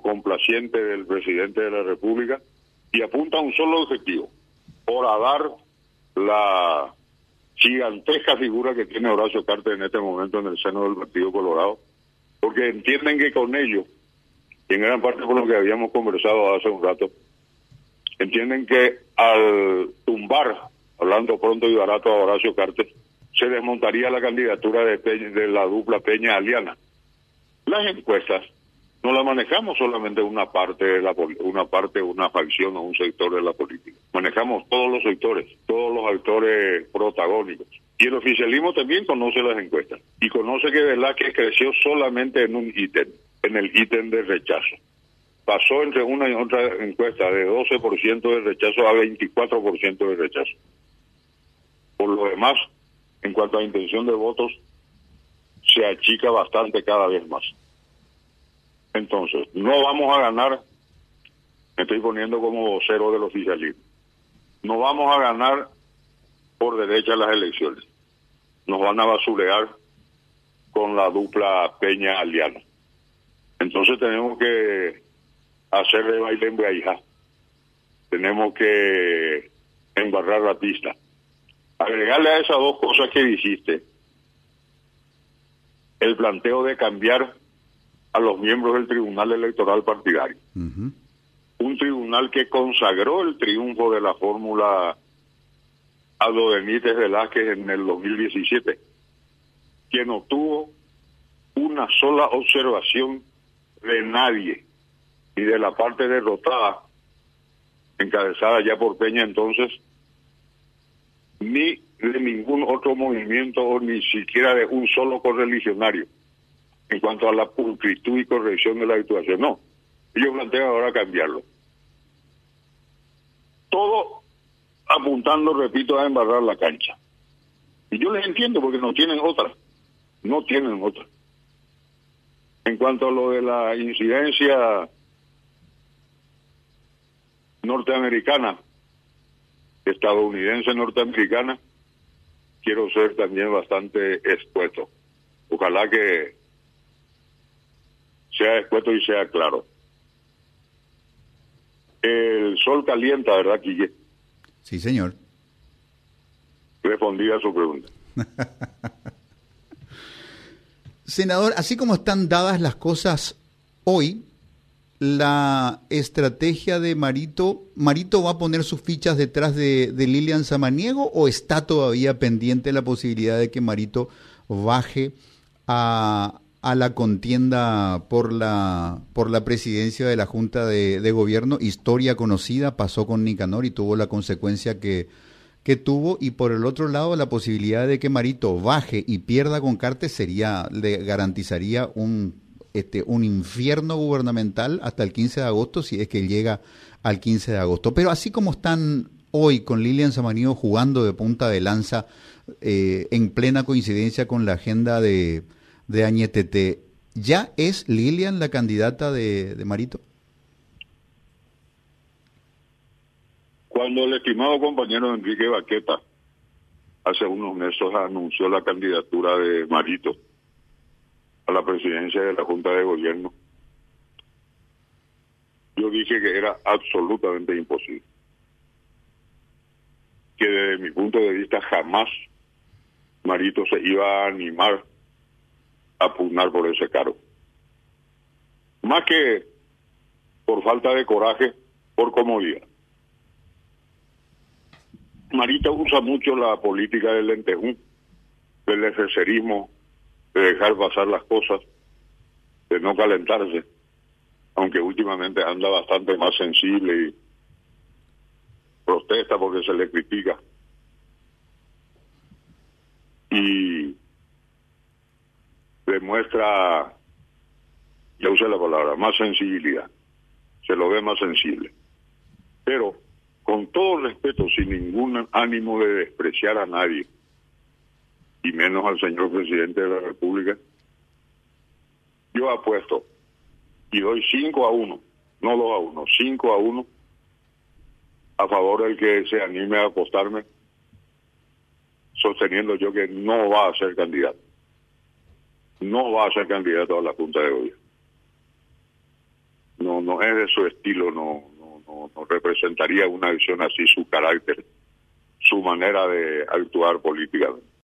complaciente del presidente de la República y apunta a un solo objetivo, dar la gigantesca figura que tiene Horacio Carter en este momento en el seno del Partido Colorado, porque entienden que con ello, en gran parte por lo que habíamos conversado hace un rato, entienden que al tumbar, hablando pronto y barato a Horacio Carter, se desmontaría la candidatura de, de la dupla Peña Aliana. Las encuestas no la manejamos solamente una parte de la una parte una facción o un sector de la política. Manejamos todos los sectores todos los actores protagónicos. Y el oficialismo también conoce las encuestas y conoce que Velázquez creció solamente en un ítem en el ítem de rechazo. Pasó entre una y otra encuesta de 12% de rechazo a 24% de rechazo. Por lo demás en cuanto a intención de votos se achica bastante cada vez más entonces, no vamos a ganar, me estoy poniendo como vocero del oficialismo, no vamos a ganar por derecha las elecciones. Nos van a basurear con la dupla Peña Aliano. Entonces tenemos que hacerle baile en hija. Tenemos que embarrar la pista. Agregarle a esas dos cosas que dijiste, el planteo de cambiar a los miembros del Tribunal Electoral Partidario. Un tribunal que consagró el triunfo de la fórmula a lo de Benítez Velázquez en el 2017, quien no tuvo una sola observación de nadie y de la parte derrotada, encabezada ya por Peña entonces, ni de ningún otro movimiento o ni siquiera de un solo correligionario en cuanto a la pulcritud y corrección de la situación. No, yo planteo ahora cambiarlo. Todo apuntando, repito, a embarrar la cancha. Y yo les entiendo porque no tienen otra. No tienen otra. En cuanto a lo de la incidencia norteamericana, estadounidense norteamericana, quiero ser también bastante expuesto. Ojalá que sea escueto y sea claro. El sol calienta, ¿verdad, Quille? Sí, señor. Respondí a su pregunta. Senador, así como están dadas las cosas hoy, la estrategia de Marito, ¿Marito va a poner sus fichas detrás de, de Lilian Samaniego o está todavía pendiente la posibilidad de que Marito baje a, a la contienda por la, por la presidencia de la Junta de, Gobierno, historia conocida, pasó con Nicanor y tuvo la consecuencia que, que tuvo, y por el otro lado la posibilidad de que Marito baje y pierda con Cartes sería, le garantizaría un, este, un infierno gubernamental hasta el 15 de agosto, si es que llega al 15 de agosto. Pero así como están hoy con Lilian Samanío jugando de punta de lanza, eh, en plena coincidencia con la agenda de de Añetete, ¿ya es Lilian la candidata de, Marito? Cuando el estimado compañero Enrique Baqueta hace unos meses anunció la candidatura de Marito a la presidencia de la Junta de Gobierno, yo dije que era absolutamente imposible. Que desde mi punto de vista jamás Marito se iba a animar a por ese cargo. Más que por falta de coraje, por comodidad. Marita usa mucho la política del lentejú, del necesarismo, de dejar pasar las cosas, de no calentarse, aunque últimamente anda bastante más sensible y protesta porque se le critica. Y demuestra, ya usé la palabra, más sensibilidad. Se lo ve más sensible. Pero, con todo respeto, sin ningún ánimo de despreciar a nadie, y menos al señor presidente de la República, yo apuesto y doy 5 a 1, no 2 a 1, 5 a 1 a favor del que se anime a apostarme, sosteniendo yo que no va a ser candidato no va a ser candidato a la Junta de Gobierno. No no, no es de su estilo, no, no, no, representaría una visión así, su carácter, su manera de actuar políticamente.